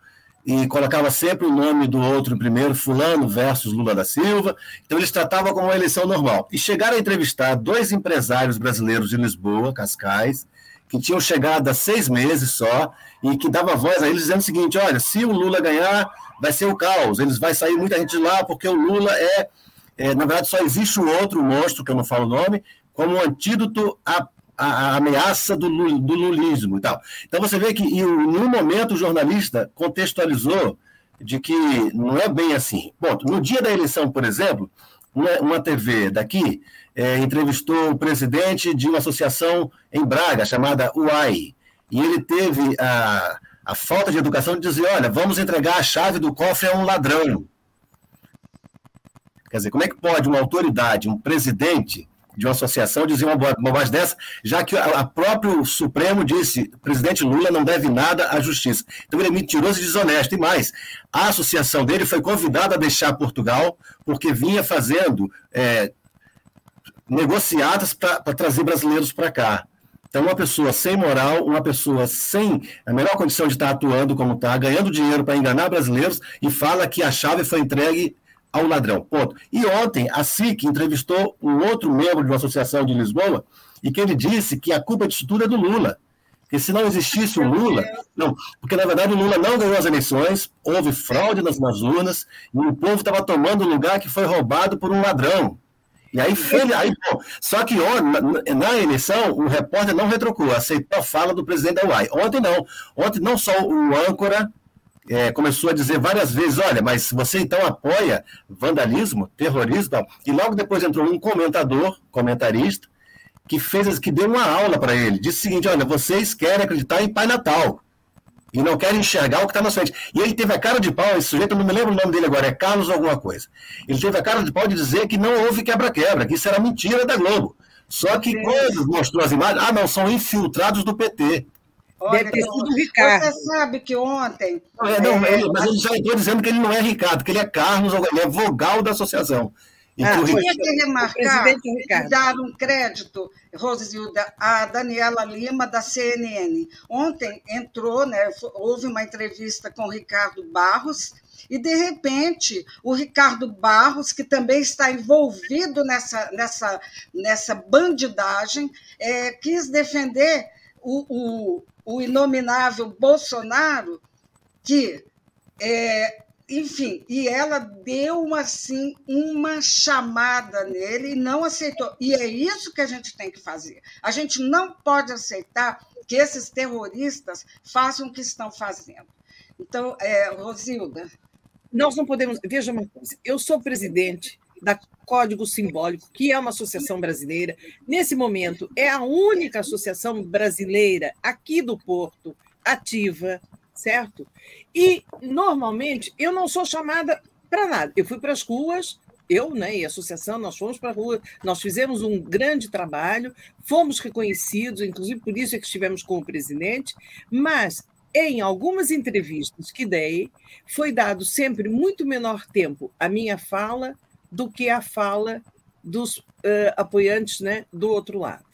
e colocava sempre o nome do outro primeiro, fulano versus Lula da Silva. Então eles tratavam como uma eleição normal. E chegaram a entrevistar dois empresários brasileiros de Lisboa, Cascais, que tinham chegado há seis meses só, e que dava voz a eles dizendo o seguinte: olha, se o Lula ganhar, vai ser o caos, eles vai sair muita gente de lá, porque o Lula é, é na verdade, só existe um outro monstro, que eu não falo o nome, como um antídoto à, à ameaça do, do lulismo e tal. Então você vê que, em um momento, o jornalista contextualizou de que não é bem assim. Bom, no dia da eleição, por exemplo, uma, TV daqui é, entrevistou o presidente de uma associação em Braga, chamada UAI, e ele teve a, a falta de educação de dizer: olha, vamos entregar a chave do cofre a um ladrão. Quer dizer, como é que pode uma autoridade, um presidente de uma associação dizer uma bobagem dessa, já que a próprio Supremo disse presidente Lula não deve nada à justiça. Então ele é mentiroso e desonesto. E mais, a associação dele foi convidada a deixar Portugal porque vinha fazendo é, negociadas para trazer brasileiros para cá. Então, uma pessoa sem moral, uma pessoa sem a melhor condição de estar atuando como está, ganhando dinheiro para enganar brasileiros e fala que a chave foi entregue ao ladrão. Ponto. E ontem, a SIC entrevistou um outro membro de uma associação de Lisboa e que ele disse que a culpa disso tudo é do Lula. Que se não existisse o Lula, não, porque na verdade o Lula não ganhou as eleições, houve fraude nas, nas urnas, e o povo estava tomando o lugar que foi roubado por um ladrão. E aí, foi, aí bom, só que na, na, eleição, o repórter não retrocou, aceitou a fala do presidente da UAI. Ontem não. Ontem não só o âncora é, começou a dizer várias vezes, olha, mas você então apoia vandalismo, terrorismo, e logo depois entrou um comentador, comentarista, que fez, que deu uma aula para ele. Disse o seguinte, olha, vocês querem acreditar em Pai Natal e não querem enxergar o que está na frente. E ele teve a cara de pau, esse sujeito, eu não me lembro o nome dele agora, é Carlos alguma coisa. Ele teve a cara de pau de dizer que não houve quebra-quebra, que isso era mentira da Globo. Só que quando mostrou as imagens, ah, não, são infiltrados do PT. Olha, Deve ter sido Ricardo. Você sabe que ontem. Não, é, não, é, mas ele já estou dizendo que ele não é Ricardo, que ele é Carlos, ele é vogal da associação. Ah, tinha que remarcar e dar um crédito, Rosilda, a Daniela Lima, da CNN. Ontem entrou, né, houve uma entrevista com o Ricardo Barros, e, de repente, o Ricardo Barros, que também está envolvido nessa, nessa, nessa bandidagem, é, quis defender o, o, o inominável Bolsonaro, que é, enfim, e ela deu assim uma chamada nele e não aceitou. E é isso que a gente tem que fazer. A gente não pode aceitar que esses terroristas façam o que estão fazendo. Então, é, Rosilda. Nós não podemos. Veja uma coisa: eu sou presidente da Código Simbólico, que é uma associação brasileira. Nesse momento, é a única associação brasileira aqui do Porto ativa certo? E, normalmente, eu não sou chamada para nada. Eu fui para as ruas, eu né, e a associação, nós fomos para a rua, nós fizemos um grande trabalho, fomos reconhecidos, inclusive por isso é que estivemos com o presidente, mas em algumas entrevistas que dei, foi dado sempre muito menor tempo a minha fala do que a fala dos uh, apoiantes né, do outro lado.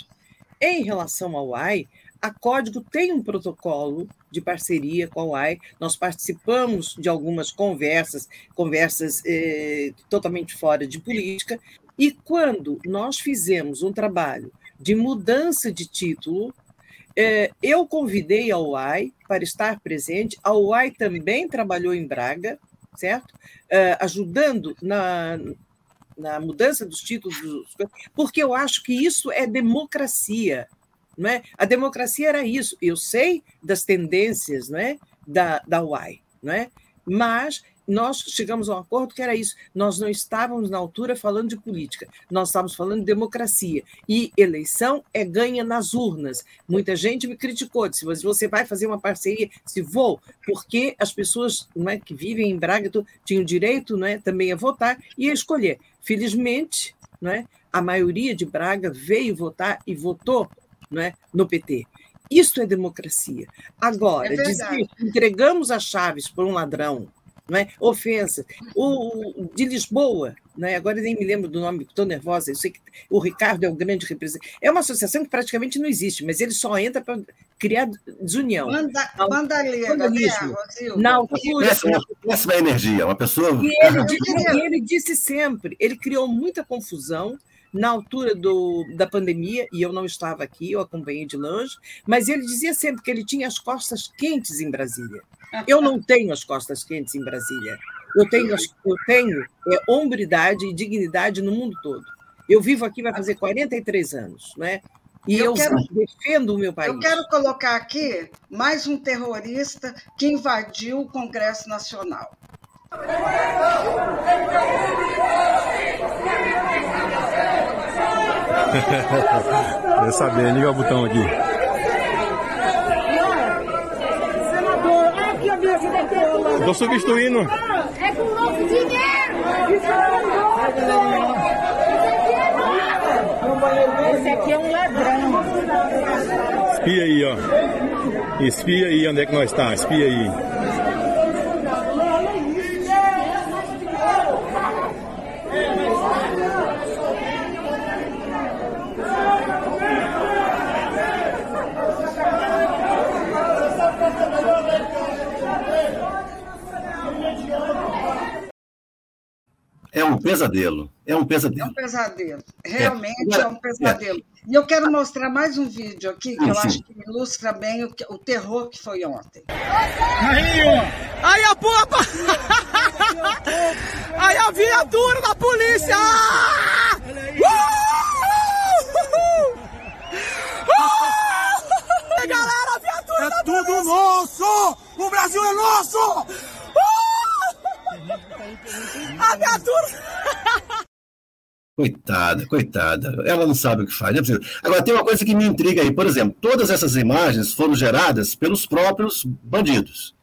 Em relação ao AI, a Código tem um protocolo de parceria com a UAI. Nós participamos de algumas conversas, conversas eh, totalmente fora de política, e quando nós fizemos um trabalho de mudança de título, eh, eu convidei a UAI para estar presente. A UAI também trabalhou em Braga, certo? Eh, ajudando na, na mudança dos títulos, porque eu acho que isso é democracia. Não é? A democracia era isso. Eu sei das tendências não é? da, da UAI, não é? mas nós chegamos a um acordo que era isso. Nós não estávamos na altura falando de política, nós estávamos falando de democracia. E eleição é ganha nas urnas. Muita gente me criticou, disse: você vai fazer uma parceria? Se vou, porque as pessoas não é, que vivem em Braga tinham direito não é, também a votar e a escolher. Felizmente, não é, a maioria de Braga veio votar e votou é, no PT. Isso é democracia. Agora, é dizer entregamos as chaves para um ladrão, não é? ofensa. O, de Lisboa, né? agora nem me lembro do nome, estou nervosa, eu sei que o Ricardo é o grande representante. É uma associação que praticamente não existe, mas ele só entra para criar desunião. Manda, bandalheira, né, Na altura. Péssima energia, uma pessoa. E ele, ele disse sempre, ele criou muita confusão na altura do, da pandemia, e eu não estava aqui, eu acompanhei de longe, mas ele dizia sempre que ele tinha as costas quentes em Brasília. Eu não tenho as costas quentes em Brasília. Eu tenho, eu tenho é, hombridade e dignidade no mundo todo. Eu vivo aqui, vai fazer 43 anos, né? E eu, eu quero, defendo o meu país. Eu quero colocar aqui mais um terrorista que invadiu o Congresso Nacional. Quer saber, liga o botão aqui. Estou substituindo. É com novo dinheiro! Esse aqui é um ladrão. Espia aí, ó. Espia aí onde é que nós está. Espia aí. É um pesadelo. É um pesadelo. É um pesadelo. Realmente é, é um pesadelo. É. E eu quero mostrar mais um vídeo aqui que eu sim. acho que ilustra bem o, o, terror que foi ontem. Aí, ó. Aí a bomba! Aí a viatura da polícia! Galera, a viatura é da tudo polícia! nosso! O Brasil é nosso! A viatura! Coitada, coitada. Ela não sabe o que faz. É Agora, tem uma coisa que me intriga aí. Por exemplo, todas essas imagens foram geradas pelos próprios bandidos.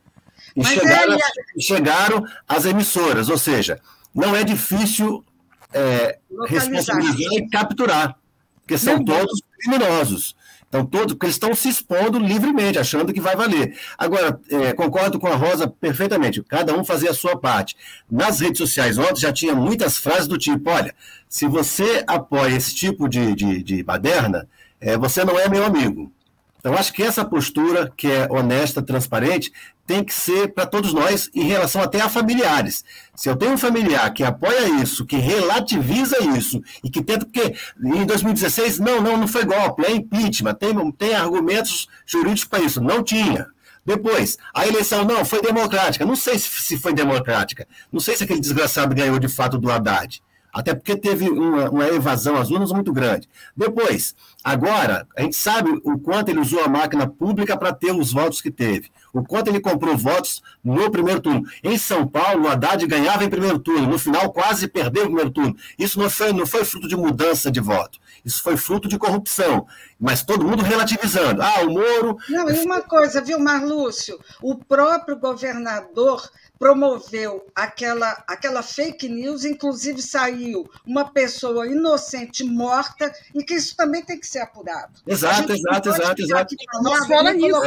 E chegaram, é... chegaram às emissoras. Ou seja, não é difícil é, responsabilizar e capturar, porque são não, todos criminosos. Então, todos, porque eles estão se expondo livremente, achando que vai valer. Agora, é, concordo com a Rosa perfeitamente, cada um fazia a sua parte. Nas redes sociais ontem já tinha muitas frases do tipo: olha, se você apoia esse tipo de, de, de baderna, é, você não é meu amigo. Então, acho que essa postura, que é honesta, transparente, tem que ser para todos nós em relação até a familiares. Se eu tenho um familiar que apoia isso, que relativiza isso, e que tenta, porque em 2016, não, não, não foi golpe, é impeachment, tem, tem argumentos jurídicos para isso. Não tinha. Depois, a eleição não foi democrática. Não sei se foi democrática. Não sei se aquele desgraçado ganhou de fato do Haddad. Até porque teve uma, uma evasão às urnas muito grande. Depois, agora, a gente sabe o quanto ele usou a máquina pública para ter os votos que teve. O quanto ele comprou votos no primeiro turno. Em São Paulo, o Haddad ganhava em primeiro turno. No final, quase perdeu o primeiro turno. Isso não foi, não foi fruto de mudança de voto. Isso foi fruto de corrupção. Mas todo mundo relativizando. Ah, o Moro. Não, e uma coisa, viu, Marlúcio? O próprio governador promoveu aquela, aquela fake news, inclusive saiu uma pessoa inocente morta, e que isso também tem que ser apurado. Exato, exato, exato, exato. Não fala nisso.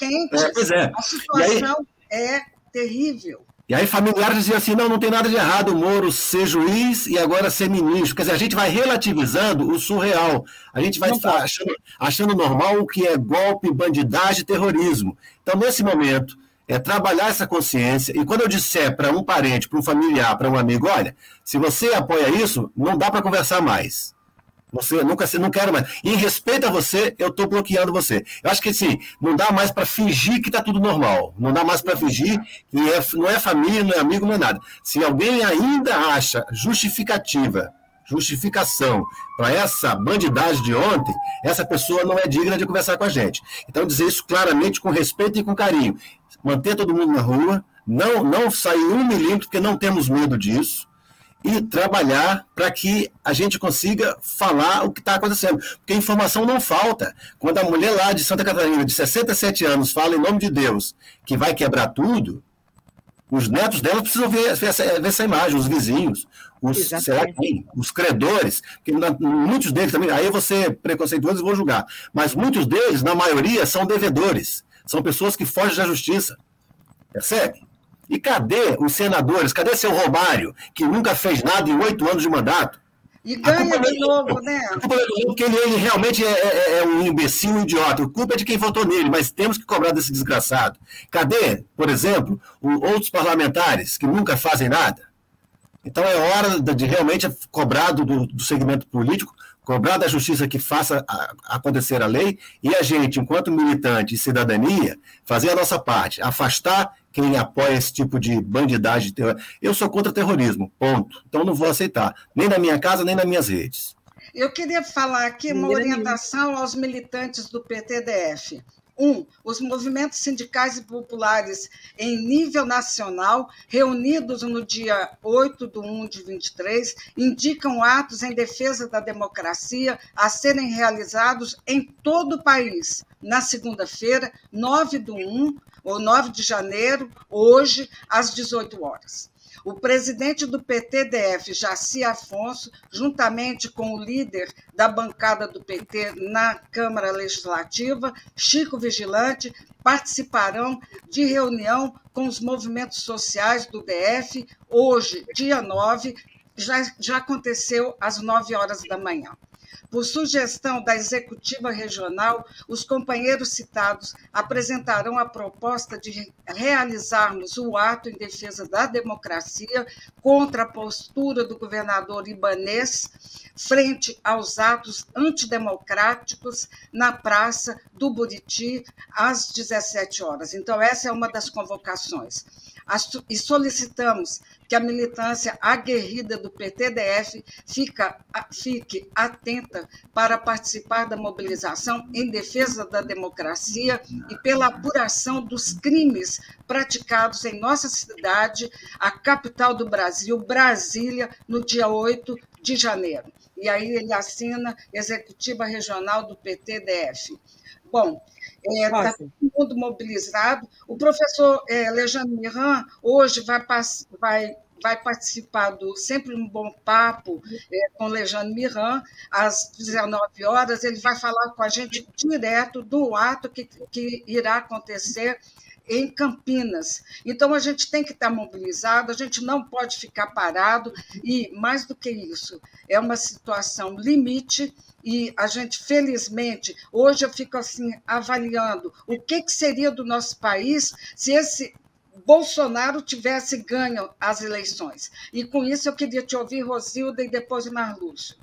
É, pois é. A situação aí... é terrível. E aí familiares diziam assim, não, não tem nada de errado o Moro ser juiz e agora ser ministro. Quer dizer, a gente vai relativizando o surreal. A gente vai achando, achando normal o que é golpe, bandidagem, terrorismo. Então, nesse momento, é trabalhar essa consciência. E quando eu disser para um parente, para um familiar, para um amigo, olha, se você apoia isso, não dá para conversar mais. Você nunca, não quero mais. Em respeito a você, eu estou bloqueando você. Eu acho que assim, não dá mais para fingir que está tudo normal. Não dá mais para fingir que é, não é família, não é amigo, não é nada. Se alguém ainda acha justificativa justificação para essa bandidagem de ontem, essa pessoa não é digna de conversar com a gente. Então, dizer isso claramente, com respeito e com carinho. Manter todo mundo na rua, não, não sair um milímetro, porque não temos medo disso, e trabalhar para que a gente consiga falar o que está acontecendo. Porque informação não falta. Quando a mulher lá de Santa Catarina, de 67 anos, fala em nome de Deus que vai quebrar tudo, os netos dela precisam ver, ver, essa, ver essa imagem, os vizinhos, os, será que, os credores, que muitos deles também, aí você preconceituoso e vou julgar, mas muitos deles, na maioria, são devedores, são pessoas que fogem da justiça. Percebe? E cadê os senadores? Cadê seu Romário, que nunca fez nada em oito anos de mandato? E ganha de novo, né? A culpa é do porque ele, ele realmente é, é, é, um imbecil, um idiota. A culpa é de quem votou nele, mas temos que cobrar desse desgraçado. Cadê, por exemplo, outros parlamentares que nunca fazem nada? Então é hora de realmente cobrar do, do segmento político, cobrar da justiça que faça acontecer a lei e a gente, enquanto militante e cidadania, fazer a nossa parte, afastar quem apoia esse tipo de bandidagem. Eu sou contra terrorismo, ponto. Então não vou aceitar, nem na minha casa, nem nas minhas redes. Eu queria falar aqui uma orientação aos militantes do PTDF. Um, os movimentos sindicais e populares em nível nacional, reunidos no dia 8 de 1 de 23, indicam atos em defesa da democracia a serem realizados em todo o país, na segunda-feira, 9 de 1, ou 9 de janeiro, hoje, às 18 horas. O presidente do PTDF, Jaci Afonso, juntamente com o líder da bancada do PT na Câmara Legislativa, Chico Vigilante, participarão de reunião com os movimentos sociais do DF, hoje, dia 9, já, já aconteceu às 9 horas da manhã. Por sugestão da executiva regional, os companheiros citados apresentarão a proposta de realizarmos o ato em defesa da democracia contra a postura do governador ibanês frente aos atos antidemocráticos na Praça do Buriti às 17 horas. Então, essa é uma das convocações. E solicitamos que a militância aguerrida do PTDF fica, fique atenta para participar da mobilização em defesa da democracia e pela apuração dos crimes praticados em nossa cidade, a capital do Brasil, Brasília, no dia 8 de janeiro. E aí ele assina executiva regional do PTDF. Bom, está é, todo mundo mobilizado. O professor é, Lejano Miran hoje vai, vai, vai participar do Sempre um Bom Papo é, com Lejano Miran, às 19 horas. Ele vai falar com a gente direto do ato que, que irá acontecer em Campinas. Então, a gente tem que estar mobilizado, a gente não pode ficar parado, e, mais do que isso, é uma situação limite e a gente, felizmente, hoje eu fico assim avaliando o que, que seria do nosso país se esse Bolsonaro tivesse ganho as eleições. E com isso eu queria te ouvir, Rosilda, e depois Marlúcio.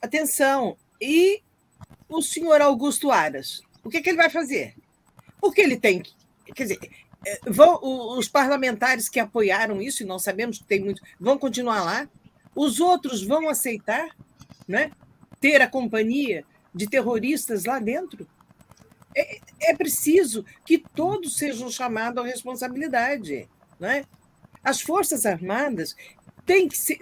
Atenção, e o senhor Augusto Aras, o que, que ele vai fazer? Porque ele tem. Quer dizer, é, vão, os parlamentares que apoiaram isso, e não sabemos que tem muito, vão continuar lá. Os outros vão aceitar, né? ter a companhia de terroristas lá dentro. É, é preciso que todos sejam chamados à responsabilidade. Não é? As Forças Armadas têm que ser.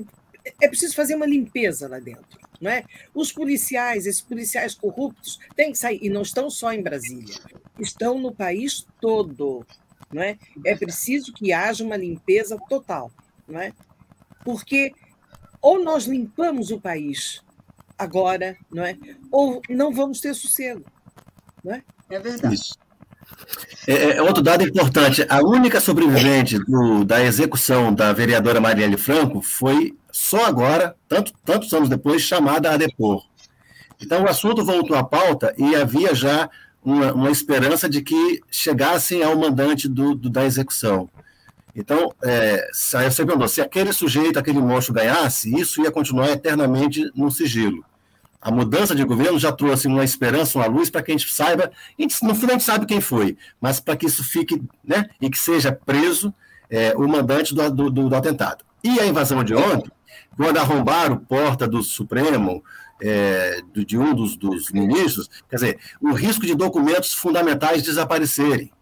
É preciso fazer uma limpeza lá dentro. Não é? Os policiais, esses policiais corruptos, têm que sair. E não estão só em Brasília, estão no país todo. Não é? é preciso que haja uma limpeza total. Não é? Porque ou nós limpamos o país agora, não é? Ou não vamos ter sossego, não é? É verdade. Isso. É, é, outro dado importante: a única sobrevivente do, da execução da vereadora Marielle Franco foi só agora, tanto, tantos anos depois, chamada a depor. Então o assunto voltou à pauta e havia já uma, uma esperança de que chegassem ao mandante do, do da execução. Então, é, você perguntou, se aquele sujeito, aquele monstro ganhasse, isso ia continuar eternamente no sigilo. A mudança de governo já trouxe uma esperança, uma luz para que a gente saiba, a gente, no final a gente sabe quem foi, mas para que isso fique, né, e que seja preso é, o mandante do, do, do, atentado. E a invasão de ontem, quando arrombaram porta do Supremo, é, de um dos, dos ministros, quer dizer, o risco de documentos fundamentais desaparecerem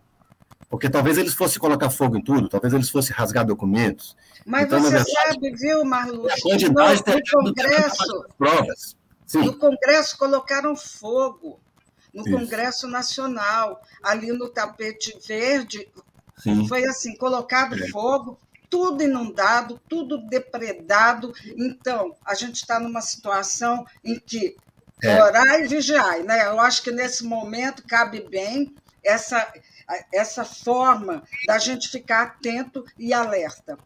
porque talvez eles fossem colocar fogo em tudo, talvez eles fossem rasgar documentos. Mas então, você verdade, sabe, viu, Marlúcio, no, no Congresso, provas. Sim. no Congresso colocaram fogo, no Isso. Congresso Nacional, ali no tapete verde, Sim. foi assim, colocado é. fogo, tudo inundado, tudo depredado. Então, a gente está numa situação em que é. orar e vigiar. Né? Eu acho que nesse momento cabe bem essa, essa forma da gente ficar atento e alerta.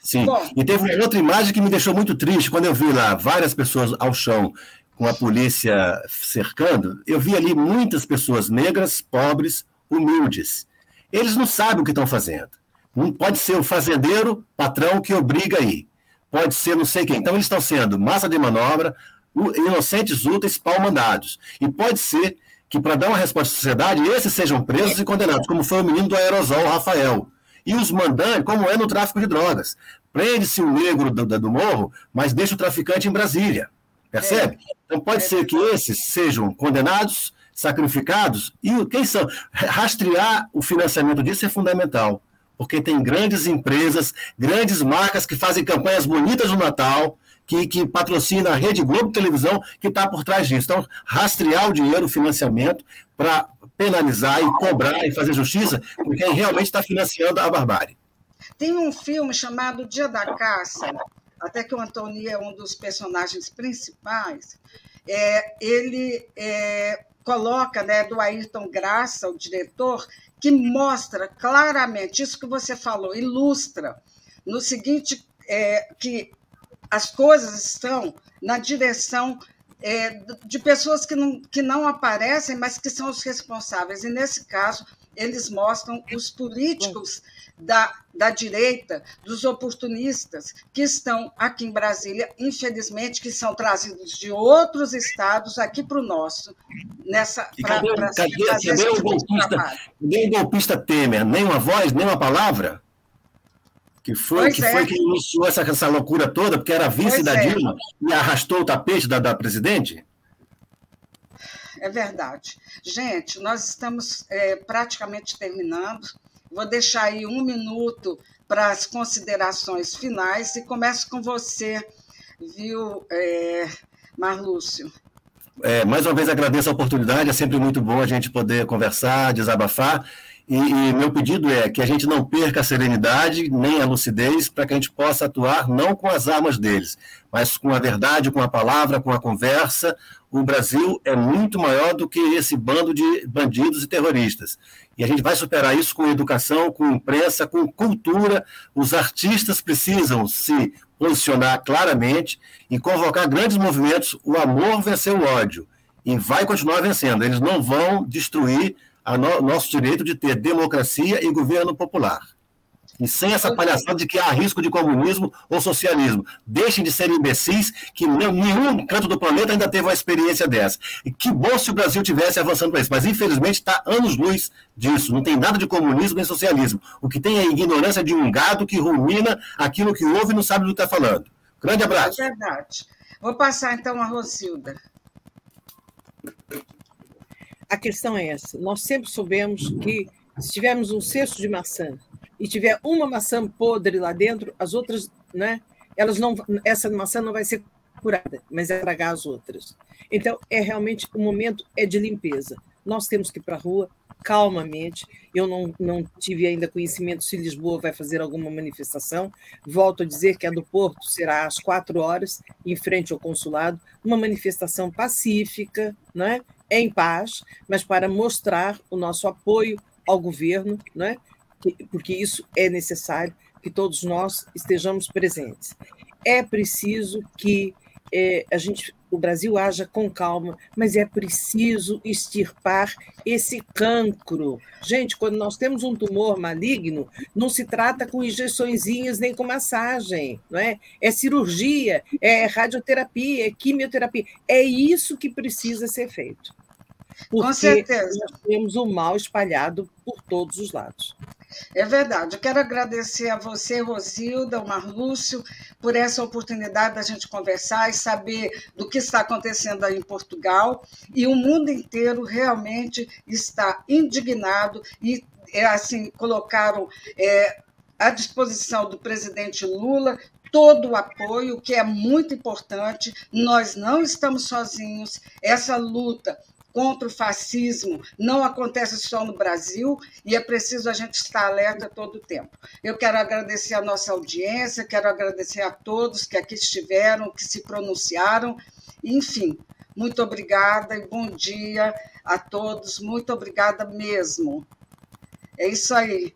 Sim, Bom, e teve uma outra imagem que me deixou muito triste, quando eu vi lá várias pessoas ao chão com a polícia cercando, eu vi ali muitas pessoas negras, pobres, humildes. Eles não sabem o que estão fazendo. Não pode ser o fazendeiro, patrão, que obriga aí. pode ser não sei quem. Então, eles estão sendo massa de manobra, inocentes úteis, pau mandados. E pode ser que, para dar uma resposta à sociedade, esses sejam presos e condenados, como foi o menino do aerosol, o Rafael. E os mandantes, como é no tráfico de drogas. Prende-se o negro do, do, morro, mas deixa o traficante em Brasília. Percebe? Então pode ser que esses sejam condenados, sacrificados, e quem são? Rastrear o financiamento disso é fundamental. Porque tem grandes empresas, grandes marcas que fazem campanhas bonitas no Natal, que, que patrocina a Rede Globo Televisão, que está por trás disso. Então, rastrear o dinheiro, o financiamento, para penalizar e cobrar e fazer justiça com quem realmente está financiando a barbárie. Tem um filme chamado Dia da Caça, até que o Antônio é um dos personagens principais. É, ele é, coloca, né, do Ayrton Graça, o diretor, que mostra claramente isso que você falou, ilustra no seguinte é, que as coisas estão na direção é, de pessoas que não, que não aparecem, mas que são os responsáveis. E, nesse caso, eles mostram os políticos da, da direita, dos oportunistas que estão aqui em Brasília, infelizmente, que são trazidos de outros estados aqui para o nosso, nessa cadê, cadê, cadê, o golpista, nem o golpista Temer? Nem uma voz, nem uma palavra? que foi que, é. foi que iniciou essa, essa loucura toda, porque era vice pois da é. Dilma e arrastou o tapete da, da presidente? É verdade. Gente, nós estamos é, praticamente terminando. Vou deixar aí um minuto para as considerações finais e começo com você, viu, é, Marlúcio? É, mais uma vez agradeço a oportunidade, é sempre muito bom a gente poder conversar, desabafar. E, e, meu pedido é que a gente não perca a serenidade nem a lucidez para que a gente possa atuar não com as armas deles, mas com a verdade, com a palavra, com a conversa. O Brasil é muito maior do que esse bando de bandidos e terroristas. E a gente vai superar isso com educação, com imprensa, com cultura. Os artistas precisam se posicionar claramente e convocar grandes movimentos. O amor venceu o ódio e vai continuar vencendo. Eles não vão destruir a no, nosso direito de ter democracia e governo popular. E sem essa palhaçada de que há risco de comunismo ou socialismo. Deixem de ser imbecis, que nenhum canto do planeta ainda teve uma experiência dessa. E que bom se o Brasil tivesse avançando para isso. Mas, infelizmente, está anos-luz disso. Não tem nada de comunismo nem socialismo. O que tem é a ignorância de um gado que rumina aquilo que ouve e não sabe do que está falando. Grande abraço. É verdade. Vou passar, então, a Rosilda. A questão é essa: nós sempre soubemos que se tivermos um cesto de maçã e tiver uma maçã podre lá dentro, as outras, né? Elas não, essa maçã não vai ser curada, mas vai tragar as outras. Então, é realmente o momento é de limpeza. Nós temos que ir para a rua calmamente. Eu não, não tive ainda conhecimento se Lisboa vai fazer alguma manifestação. Volto a dizer que a do Porto será às quatro horas, em frente ao consulado, uma manifestação pacífica, né? em paz, mas para mostrar o nosso apoio ao governo, né? Porque isso é necessário que todos nós estejamos presentes. É preciso que é, a gente, o Brasil haja com calma, mas é preciso extirpar esse cancro. Gente, quando nós temos um tumor maligno, não se trata com injeçõezinhas nem com massagem, não é? É cirurgia, é radioterapia, é quimioterapia. É isso que precisa ser feito. Porque Com certeza. nós temos o mal espalhado por todos os lados. É verdade. Eu quero agradecer a você, Rosilda, o Marlúcio, por essa oportunidade da gente conversar e saber do que está acontecendo aí em Portugal. E o mundo inteiro realmente está indignado e, é, assim, colocaram é, à disposição do presidente Lula todo o apoio, que é muito importante. Nós não estamos sozinhos. Essa luta contra o fascismo não acontece só no Brasil e é preciso a gente estar alerta todo o tempo. Eu quero agradecer a nossa audiência, quero agradecer a todos que aqui estiveram, que se pronunciaram. Enfim, muito obrigada e bom dia a todos. Muito obrigada mesmo. É isso aí.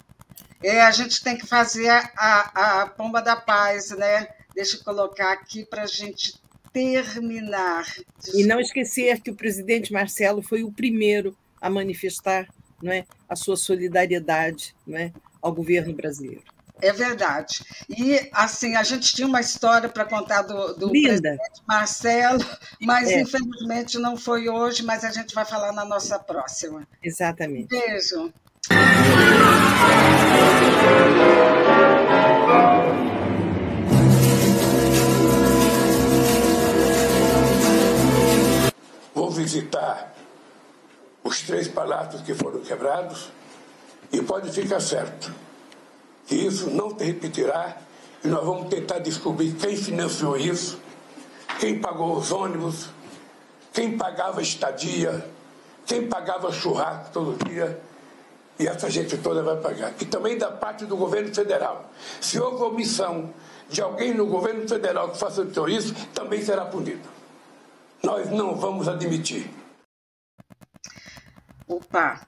É, a gente tem que fazer a, a pomba da paz, né? Deixa eu colocar aqui para a gente terminar. E não esquecer que o presidente Marcelo foi o primeiro a manifestar não é, a sua solidariedade não é, ao governo brasileiro. É verdade. E, assim, a gente tinha uma história para contar do, do presidente Marcelo, mas é. infelizmente não foi hoje, mas a gente vai falar na nossa próxima. Exatamente. Beijo. Visitar os três palácios que foram quebrados e pode ficar certo que isso não se repetirá e nós vamos tentar descobrir quem financiou isso, quem pagou os ônibus, quem pagava estadia, quem pagava churrasco todo dia. E essa gente toda vai pagar. E também da parte do governo federal. Se houve omissão de alguém no governo federal que facilitou isso, também será punido. Nós não vamos admitir. Opa!